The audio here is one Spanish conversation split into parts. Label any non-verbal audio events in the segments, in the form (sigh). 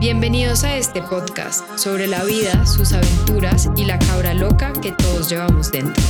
Bienvenidos a este podcast sobre la vida, sus aventuras y la cabra loca que todos llevamos dentro.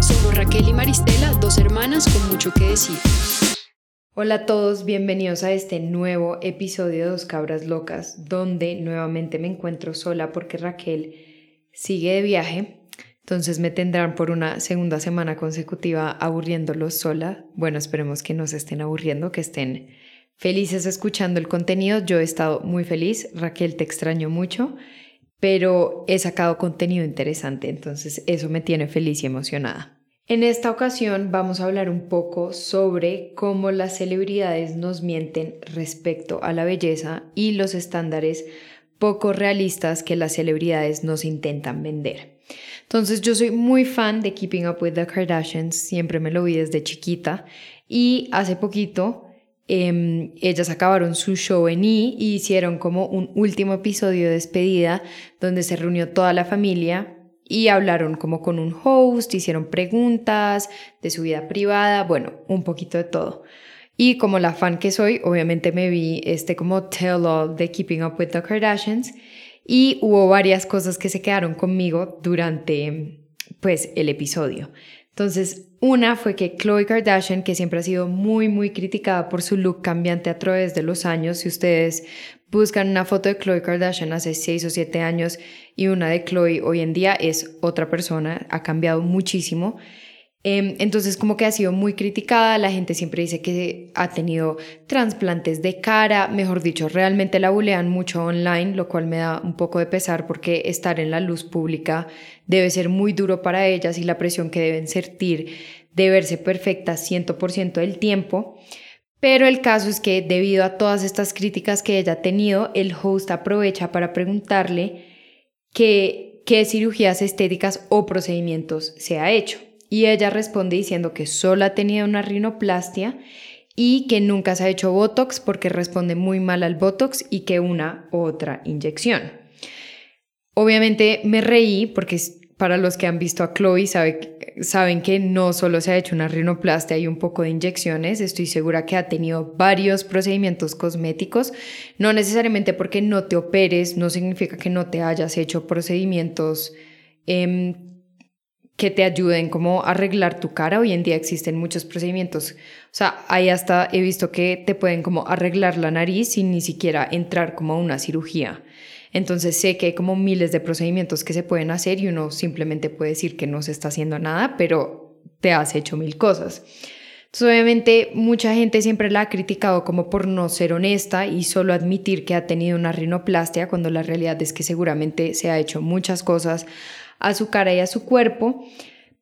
Somos Raquel y Maristela, dos hermanas con mucho que decir. Hola a todos, bienvenidos a este nuevo episodio de Dos Cabras Locas, donde nuevamente me encuentro sola porque Raquel sigue de viaje, entonces me tendrán por una segunda semana consecutiva aburriéndolos sola. Bueno, esperemos que no se estén aburriendo, que estén felices escuchando el contenido. Yo he estado muy feliz, Raquel te extraño mucho, pero he sacado contenido interesante, entonces eso me tiene feliz y emocionada. En esta ocasión vamos a hablar un poco sobre cómo las celebridades nos mienten respecto a la belleza y los estándares poco realistas que las celebridades nos intentan vender. Entonces yo soy muy fan de Keeping Up with the Kardashians, siempre me lo vi desde chiquita y hace poquito Em, ellas acabaron su show en I y hicieron como un último episodio de despedida donde se reunió toda la familia y hablaron como con un host, hicieron preguntas de su vida privada, bueno, un poquito de todo. Y como la fan que soy, obviamente me vi este como tell all de Keeping Up with the Kardashians y hubo varias cosas que se quedaron conmigo durante pues el episodio. Entonces, una fue que Khloe Kardashian, que siempre ha sido muy, muy criticada por su look cambiante a través de los años, si ustedes buscan una foto de Khloe Kardashian hace 6 o 7 años y una de Khloe hoy en día es otra persona, ha cambiado muchísimo. Em, entonces como que ha sido muy criticada, la gente siempre dice que ha tenido trasplantes de cara, mejor dicho, realmente la bulean mucho online, lo cual me da un poco de pesar porque estar en la luz pública debe ser muy duro para ellas y la presión que deben sentir de verse perfecta 100% del tiempo. Pero el caso es que debido a todas estas críticas que ella ha tenido, el host aprovecha para preguntarle qué cirugías estéticas o procedimientos se ha hecho y ella responde diciendo que solo ha tenido una rinoplastia y que nunca se ha hecho Botox porque responde muy mal al Botox y que una otra inyección. Obviamente me reí porque para los que han visto a Chloe saben que no solo se ha hecho una rinoplastia y un poco de inyecciones, estoy segura que ha tenido varios procedimientos cosméticos, no necesariamente porque no te operes, no significa que no te hayas hecho procedimientos eh, que te ayuden como a arreglar tu cara. Hoy en día existen muchos procedimientos. O sea, ahí hasta he visto que te pueden como arreglar la nariz sin ni siquiera entrar como a una cirugía. Entonces sé que hay como miles de procedimientos que se pueden hacer y uno simplemente puede decir que no se está haciendo nada, pero te has hecho mil cosas. Entonces, obviamente, mucha gente siempre la ha criticado como por no ser honesta y solo admitir que ha tenido una rinoplastia, cuando la realidad es que seguramente se ha hecho muchas cosas a su cara y a su cuerpo,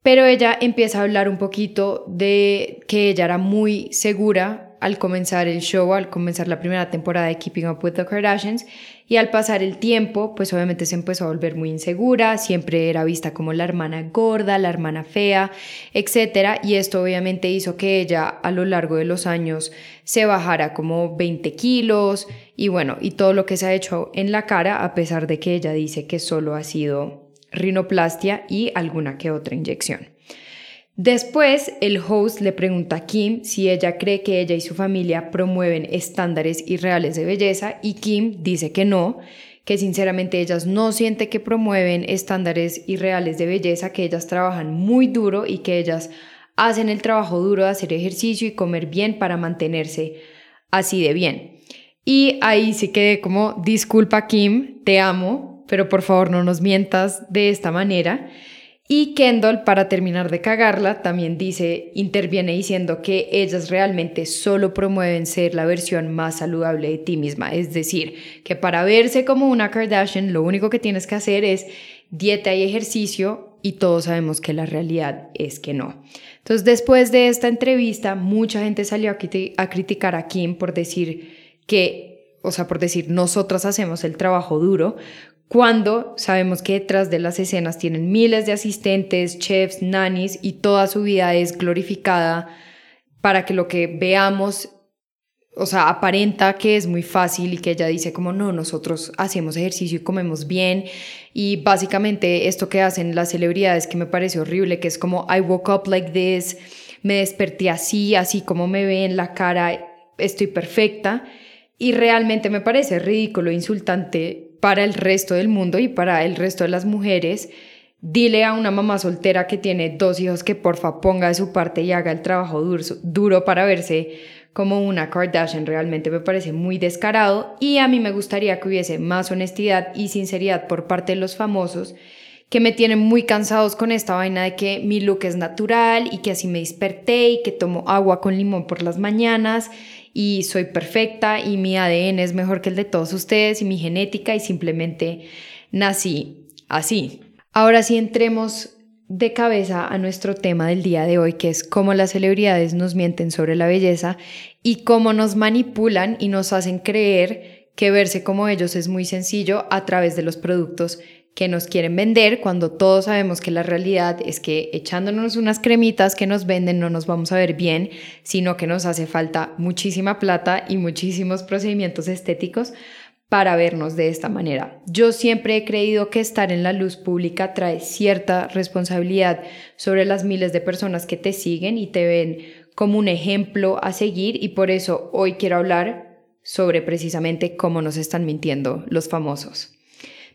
pero ella empieza a hablar un poquito de que ella era muy segura al comenzar el show, al comenzar la primera temporada de Keeping Up with the Kardashians, y al pasar el tiempo, pues obviamente se empezó a volver muy insegura, siempre era vista como la hermana gorda, la hermana fea, etc. Y esto obviamente hizo que ella a lo largo de los años se bajara como 20 kilos y bueno, y todo lo que se ha hecho en la cara, a pesar de que ella dice que solo ha sido rinoplastia y alguna que otra inyección. Después, el host le pregunta a Kim si ella cree que ella y su familia promueven estándares irreales de belleza y Kim dice que no, que sinceramente ellas no sienten que promueven estándares irreales de belleza, que ellas trabajan muy duro y que ellas hacen el trabajo duro de hacer ejercicio y comer bien para mantenerse así de bien. Y ahí sí que como, disculpa Kim, te amo, pero por favor no nos mientas de esta manera. Y Kendall, para terminar de cagarla, también dice, interviene diciendo que ellas realmente solo promueven ser la versión más saludable de ti misma. Es decir, que para verse como una Kardashian, lo único que tienes que hacer es dieta y ejercicio y todos sabemos que la realidad es que no. Entonces, después de esta entrevista, mucha gente salió a, criticar a Kim por decir que, o sea, por decir, nosotras hacemos el trabajo duro, cuando sabemos que detrás de las escenas tienen miles de asistentes, chefs, nannies y toda su vida es glorificada para que lo que veamos, o sea, aparenta que es muy fácil y que ella dice como no, nosotros hacemos ejercicio y comemos bien y básicamente esto que hacen las celebridades que me parece horrible, que es como I woke up like this, me desperté así, así como me ve en la cara, estoy perfecta Y realmente me parece ridículo, insultante para el resto del mundo y para el resto de las mujeres. Dile a una mamá soltera que tiene dos hijos que porfa ponga de su parte y haga el trabajo duro, duro para verse como una Kardashian. Realmente me parece muy descarado y a mí me gustaría que hubiese más honestidad y sinceridad por parte de los famosos que me tienen muy cansados con esta vaina de que mi look es natural y que así me desperté y que tomo agua con limón por las mañanas y soy perfecta y mi ADN es mejor que el de todos ustedes y mi genética y simplemente nací así. Ahora sí entremos de cabeza a nuestro tema del día de hoy, que es cómo las celebridades nos mienten sobre la belleza y cómo nos manipulan y nos hacen creer que verse como ellos es muy sencillo a través de los productos que nos quieren vender cuando todos sabemos que la realidad es que echándonos unas cremitas que nos venden no nos vamos a ver bien, sino que nos hace falta muchísima plata y muchísimos procedimientos estéticos para vernos de esta manera. Yo siempre he creído que estar en la luz pública trae cierta responsabilidad sobre las miles de personas que te siguen y te ven como un ejemplo a seguir y por eso hoy quiero hablar sobre precisamente cómo nos están mintiendo los famosos.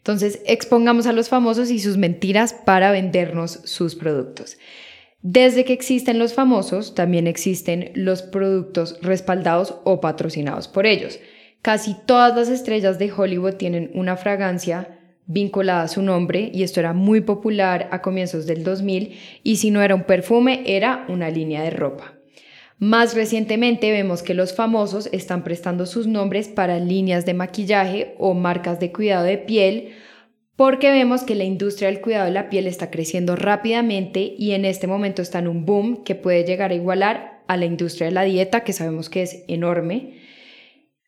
Entonces, expongamos a los famosos y sus mentiras para vendernos sus productos. Desde que existen los famosos, también existen los productos respaldados o patrocinados por ellos. Casi todas las estrellas de Hollywood tienen una fragancia vinculada a su nombre y esto era muy popular a comienzos del 2000 y si no era un perfume era una línea de ropa. Más recientemente vemos que los famosos están prestando sus nombres para líneas de maquillaje o marcas de cuidado de piel porque vemos que la industria del cuidado de la piel está creciendo rápidamente y en este momento está en un boom que puede llegar a igualar a la industria de la dieta, que sabemos que es enorme.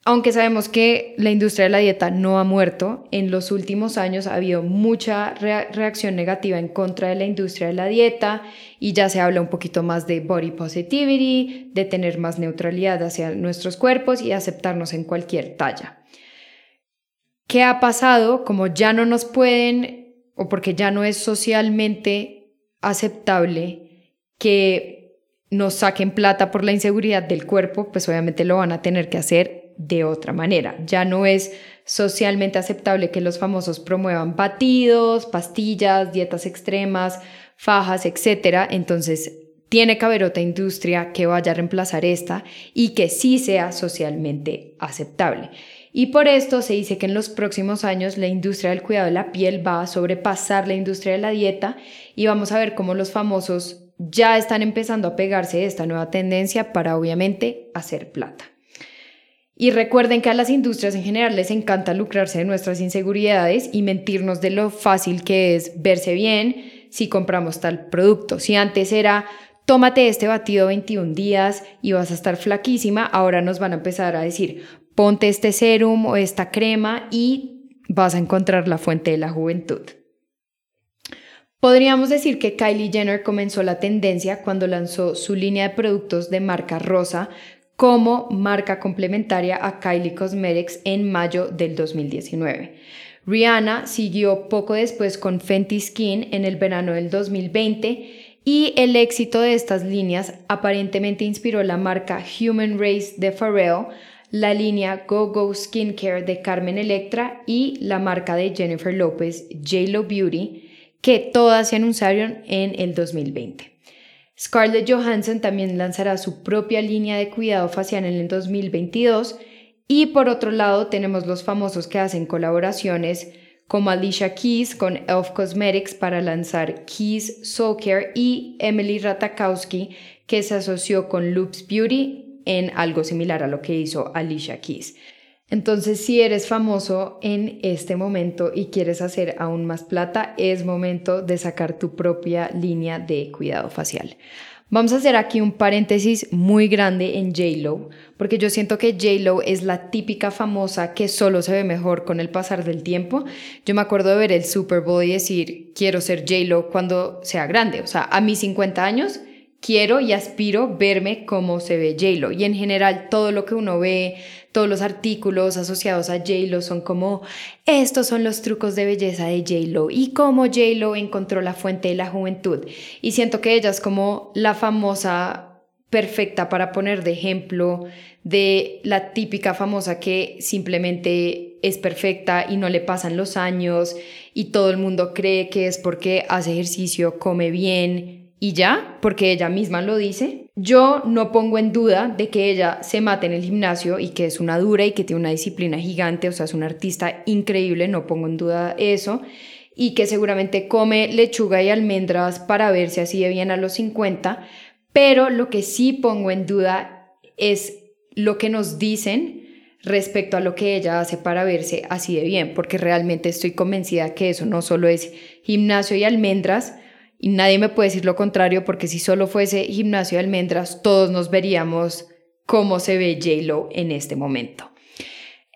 Aunque sabemos que la industria de la dieta no ha muerto, en los últimos años ha habido mucha reacción negativa en contra de la industria de la dieta y ya se habla un poquito más de body positivity, de tener más neutralidad hacia nuestros cuerpos y aceptarnos en cualquier talla. ¿Qué ha pasado? Como ya no nos pueden o porque ya no es socialmente aceptable que nos saquen plata por la inseguridad del cuerpo, pues obviamente lo van a tener que hacer de otra manera. Ya no es socialmente aceptable que los famosos promuevan batidos, pastillas, dietas extremas, fajas, etc. Entonces, tiene que haber otra industria que vaya a reemplazar esta y que sí sea socialmente aceptable. Y por esto se dice que en los próximos años la industria del cuidado de la piel va a sobrepasar la industria de la dieta y vamos a ver cómo los famosos ya están empezando a pegarse de esta nueva tendencia para obviamente hacer plata. Y recuerden que a las industrias en general les encanta lucrarse de nuestras inseguridades y mentirnos de lo fácil que es verse bien si compramos tal producto. Si antes era, tómate este batido 21 días y vas a estar flaquísima, ahora nos van a empezar a decir, ponte este serum o esta crema y vas a encontrar la fuente de la juventud. Podríamos decir que Kylie Jenner comenzó la tendencia cuando lanzó su línea de productos de marca rosa como marca complementaria a Kylie Cosmetics en mayo del 2019. Rihanna siguió poco después con Fenty Skin en el verano del 2020 y el éxito de estas líneas aparentemente inspiró la marca Human Race de Pharrell, la línea Go Go Skincare de Carmen Electra y la marca de Jennifer Lopez, JLo Beauty, que todas se anunciaron en el 2020. Scarlett Johansson también lanzará su propia línea de cuidado facial en el 2022 y por otro lado tenemos los famosos que hacen colaboraciones como Alicia Keys con Elf Cosmetics para lanzar Keys Soul Care y Emily Ratakowski que se asoció con Loops Beauty en algo similar a lo que hizo Alicia Keys. Entonces, si eres famoso en este momento y quieres hacer aún más plata, es momento de sacar tu propia línea de cuidado facial. Vamos a hacer aquí un paréntesis muy grande en JLo, porque yo siento que JLo es la típica famosa que solo se ve mejor con el pasar del tiempo. Yo me acuerdo de ver el Super Bowl y decir, quiero ser JLo cuando sea grande. O sea, a mis 50 años quiero y aspiro verme como se ve JLo. Y en general todo lo que uno ve, todos los artículos asociados a JLo son como, estos son los trucos de belleza de JLo y cómo JLo encontró la fuente de la juventud. Y siento que ella es como la famosa perfecta para poner de ejemplo de la típica famosa que simplemente es perfecta y no le pasan los años y todo el mundo cree que es porque hace ejercicio, come bien y ya, porque ella misma lo dice. Yo no pongo en duda de que ella se mate en el gimnasio y que es una dura y que tiene una disciplina gigante, o sea, es una artista increíble, no pongo en duda eso y que seguramente come lechuga y almendras para verse así de bien a los 50, pero lo que sí pongo en duda es lo que nos dicen respecto a lo que ella hace para verse así de bien, porque realmente estoy convencida que eso no solo es gimnasio y almendras, y nadie me puede decir lo contrario, porque si solo fuese gimnasio y almendras, todos nos veríamos cómo se ve JLo en este momento.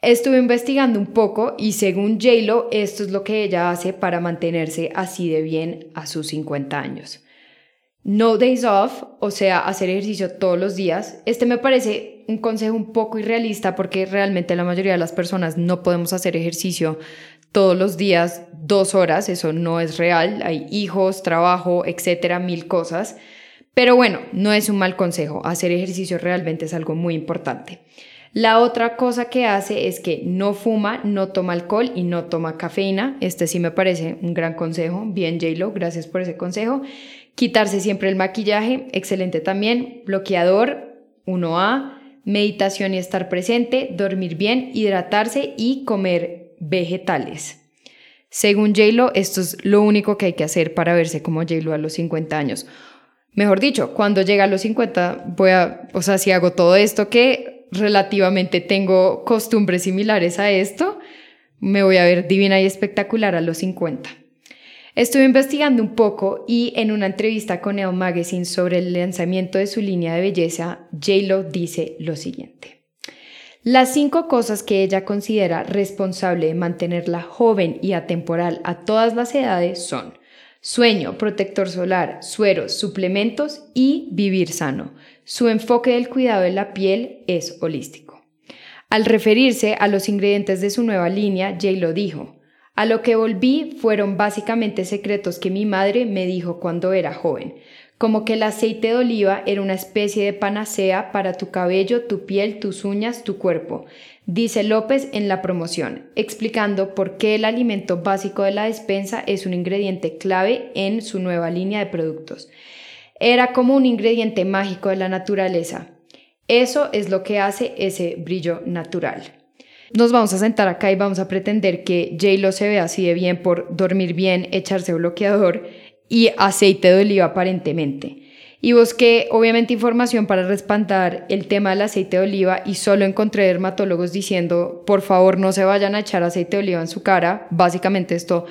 Estuve investigando un poco y según JLo, esto es lo que ella hace para mantenerse así de bien a sus 50 años. No days off, o sea, hacer ejercicio todos los días. Este me parece un consejo un poco irrealista porque realmente la mayoría de las personas no podemos hacer ejercicio todos los días dos horas, eso no es real, hay hijos, trabajo, etcétera, mil cosas. Pero bueno, no es un mal consejo, hacer ejercicio realmente es algo muy importante. La otra cosa que hace es que no fuma, no toma alcohol y no toma cafeína. Este sí me parece un gran consejo. Bien, JLo, gracias por ese consejo. Quitarse siempre el maquillaje, excelente también. Bloqueador, 1A. Meditación y estar presente, dormir bien, hidratarse y comer vegetales. Según JLo, esto es lo único que hay que hacer para verse como JLo a los 50 años. Mejor dicho, cuando llega a los 50, voy a, o sea, si hago todo esto que relativamente tengo costumbres similares a esto, me voy a ver divina y espectacular a los 50. Estuve investigando un poco y en una entrevista con Neo Magazine sobre el lanzamiento de su línea de belleza, JLo dice lo siguiente. Las cinco cosas que ella considera responsable de mantenerla joven y atemporal a todas las edades son sueño, protector solar, sueros, suplementos y vivir sano. Su enfoque del cuidado de la piel es holístico. Al referirse a los ingredientes de su nueva línea, Jay lo dijo, a lo que volví fueron básicamente secretos que mi madre me dijo cuando era joven, como que el aceite de oliva era una especie de panacea para tu cabello, tu piel, tus uñas, tu cuerpo, dice López en la promoción, explicando por qué el alimento básico de la despensa es un ingrediente clave en su nueva línea de productos. Era como un ingrediente mágico de la naturaleza. Eso es lo que hace ese brillo natural. Nos vamos a sentar acá y vamos a pretender que J-Lo se ve así de bien por dormir bien, echarse bloqueador y aceite de oliva aparentemente. Y busqué obviamente información para respaldar el tema del aceite de oliva y solo encontré dermatólogos diciendo, por favor no se vayan a echar aceite de oliva en su cara. Básicamente esto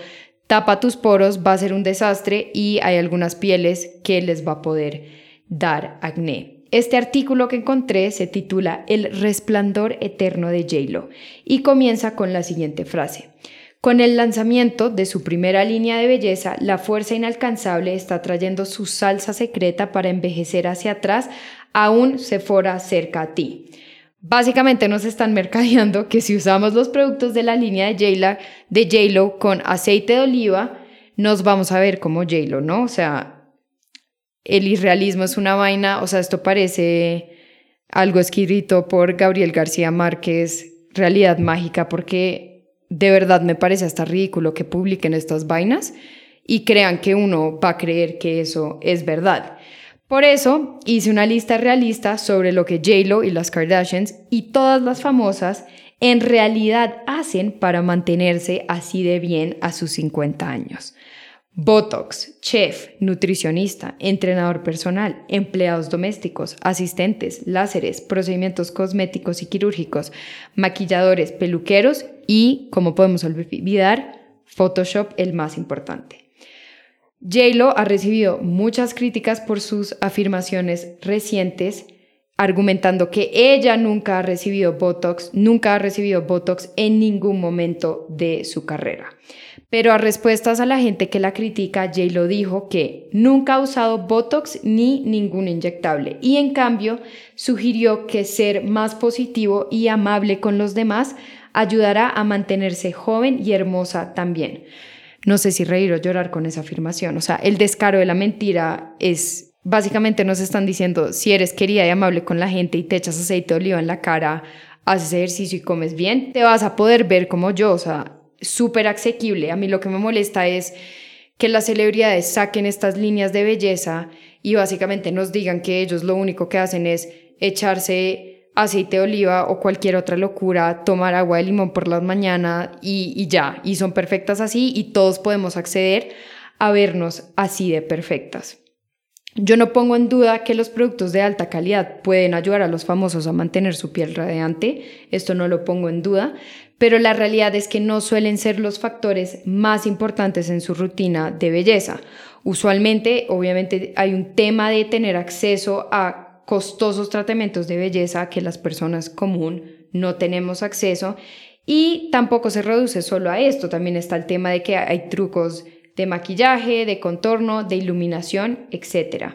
tapa tus poros, va a ser un desastre y hay algunas pieles que les va a poder dar acné. Este artículo que encontré se titula El resplandor eterno de JLo y comienza con la siguiente frase. Con el lanzamiento de su primera línea de belleza, la fuerza inalcanzable está trayendo su salsa secreta para envejecer hacia atrás, aún se fuera cerca a ti. Básicamente nos están mercadeando que si usamos los productos de la línea de JLo con aceite de oliva, nos vamos a ver como JLo, ¿no? O sea, el irrealismo es una vaina, o sea, esto parece algo escrito por Gabriel García Márquez, realidad mágica, porque de verdad me parece hasta ridículo que publiquen estas vainas y crean que uno va a creer que eso es verdad. Por eso hice una lista realista sobre lo que JLo y las Kardashians y todas las famosas en realidad hacen para mantenerse así de bien a sus 50 años. Botox, chef, nutricionista, entrenador personal, empleados domésticos, asistentes, láseres, procedimientos cosméticos y quirúrgicos, maquilladores, peluqueros y, como podemos olvidar, Photoshop el más importante. JLo ha recibido muchas críticas por sus afirmaciones recientes, argumentando que ella nunca ha recibido Botox, nunca ha recibido Botox en ningún momento de su carrera. Pero a respuestas a la gente que la critica, JLo dijo que nunca ha usado Botox ni ningún inyectable y en cambio sugirió que ser más positivo y amable con los demás ayudará a mantenerse joven y hermosa también. No sé si reír o llorar con esa afirmación. O sea, el descaro de la mentira es básicamente nos están diciendo, si eres querida y amable con la gente y te echas aceite de oliva en la cara, haces ejercicio y comes bien, te vas a poder ver como yo, o sea, súper asequible. A mí lo que me molesta es que las celebridades saquen estas líneas de belleza y básicamente nos digan que ellos lo único que hacen es echarse aceite de oliva o cualquier otra locura, tomar agua de limón por las mañanas y, y ya, y son perfectas así y todos podemos acceder a vernos así de perfectas. Yo no pongo en duda que los productos de alta calidad pueden ayudar a los famosos a mantener su piel radiante, esto no lo pongo en duda, pero la realidad es que no suelen ser los factores más importantes en su rutina de belleza. Usualmente, obviamente, hay un tema de tener acceso a costosos tratamientos de belleza que las personas común no tenemos acceso y tampoco se reduce solo a esto, también está el tema de que hay trucos de maquillaje, de contorno, de iluminación, etc.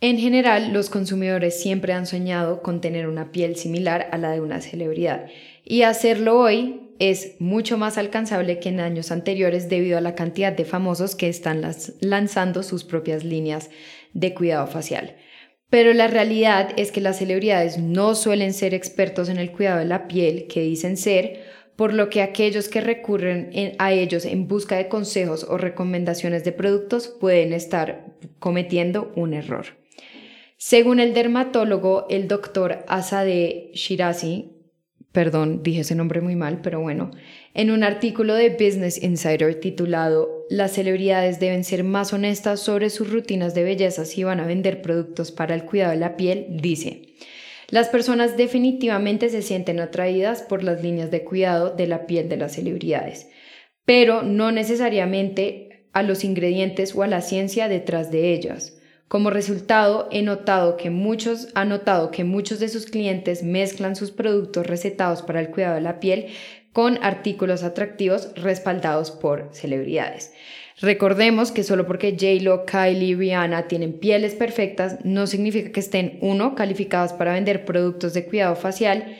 En general, los consumidores siempre han soñado con tener una piel similar a la de una celebridad y hacerlo hoy es mucho más alcanzable que en años anteriores debido a la cantidad de famosos que están lanzando sus propias líneas de cuidado facial. Pero la realidad es que las celebridades no suelen ser expertos en el cuidado de la piel que dicen ser, por lo que aquellos que recurren a ellos en busca de consejos o recomendaciones de productos pueden estar cometiendo un error. Según el dermatólogo, el doctor Asade Shirazi, perdón, dije ese nombre muy mal, pero bueno, en un artículo de Business Insider titulado Las celebridades deben ser más honestas sobre sus rutinas de belleza si van a vender productos para el cuidado de la piel, dice, las personas definitivamente se sienten atraídas por las líneas de cuidado de la piel de las celebridades, pero no necesariamente a los ingredientes o a la ciencia detrás de ellas. Como resultado, he notado que muchos, ha notado que muchos de sus clientes mezclan sus productos recetados para el cuidado de la piel con artículos atractivos respaldados por celebridades. Recordemos que solo porque J-Lo, Kylie y Rihanna tienen pieles perfectas no significa que estén, uno, calificadas para vender productos de cuidado facial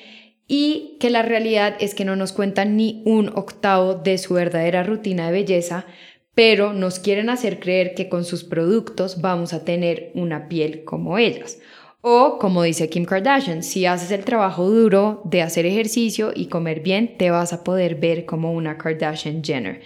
y que la realidad es que no nos cuentan ni un octavo de su verdadera rutina de belleza, pero nos quieren hacer creer que con sus productos vamos a tener una piel como ellas. O como dice Kim Kardashian, si haces el trabajo duro de hacer ejercicio y comer bien, te vas a poder ver como una Kardashian Jenner.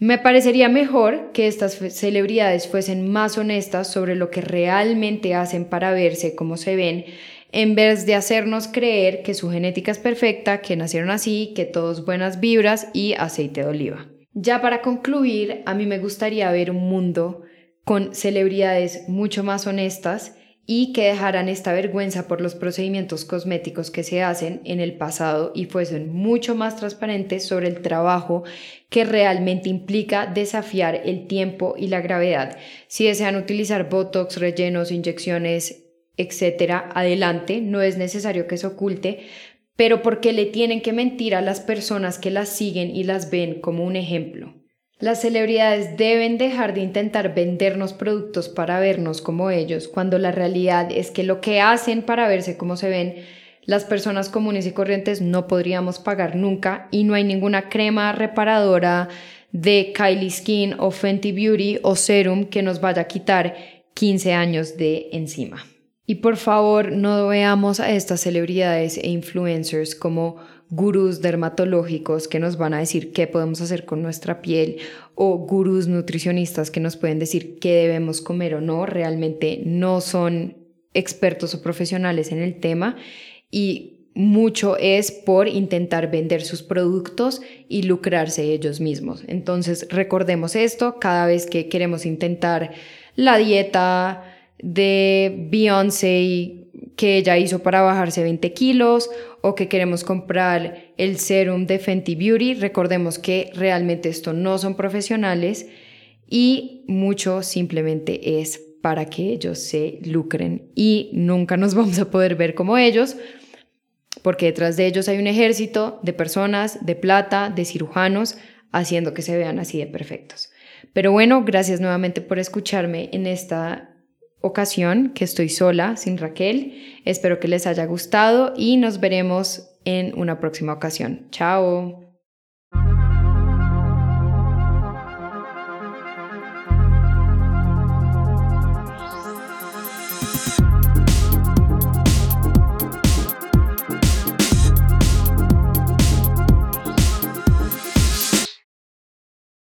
Me parecería mejor que estas celebridades fuesen más honestas sobre lo que realmente hacen para verse como se ven, en vez de hacernos creer que su genética es perfecta, que nacieron así, que todos buenas vibras y aceite de oliva. Ya para concluir, a mí me gustaría ver un mundo con celebridades mucho más honestas y que dejaran esta vergüenza por los procedimientos cosméticos que se hacen en el pasado y fuesen mucho más transparentes sobre el trabajo que realmente implica desafiar el tiempo y la gravedad. Si desean utilizar botox, rellenos, inyecciones, etcétera, adelante, no es necesario que se oculte, pero porque le tienen que mentir a las personas que las siguen y las ven como un ejemplo. Las celebridades deben dejar de intentar vendernos productos para vernos como ellos, cuando la realidad es que lo que hacen para verse como se ven, las personas comunes y corrientes no podríamos pagar nunca y no hay ninguna crema reparadora de Kylie Skin o Fenty Beauty o Serum que nos vaya a quitar 15 años de encima. Y por favor, no veamos a estas celebridades e influencers como gurús dermatológicos que nos van a decir qué podemos hacer con nuestra piel o gurús nutricionistas que nos pueden decir qué debemos comer o no, realmente no son expertos o profesionales en el tema y mucho es por intentar vender sus productos y lucrarse ellos mismos. Entonces recordemos esto cada vez que queremos intentar la dieta de Beyoncé que ella hizo para bajarse 20 kilos o que queremos comprar el serum de Fenty Beauty, recordemos que realmente esto no son profesionales y mucho simplemente es para que ellos se lucren y nunca nos (laughs) vamos a poder ver como ellos porque detrás de ellos hay un ejército de personas, de plata, de cirujanos, haciendo que se vean así de perfectos. Pero bueno, gracias nuevamente por escucharme en esta ocasión que estoy sola, sin Raquel. Espero que les haya gustado y nos veremos en una próxima ocasión. Chao.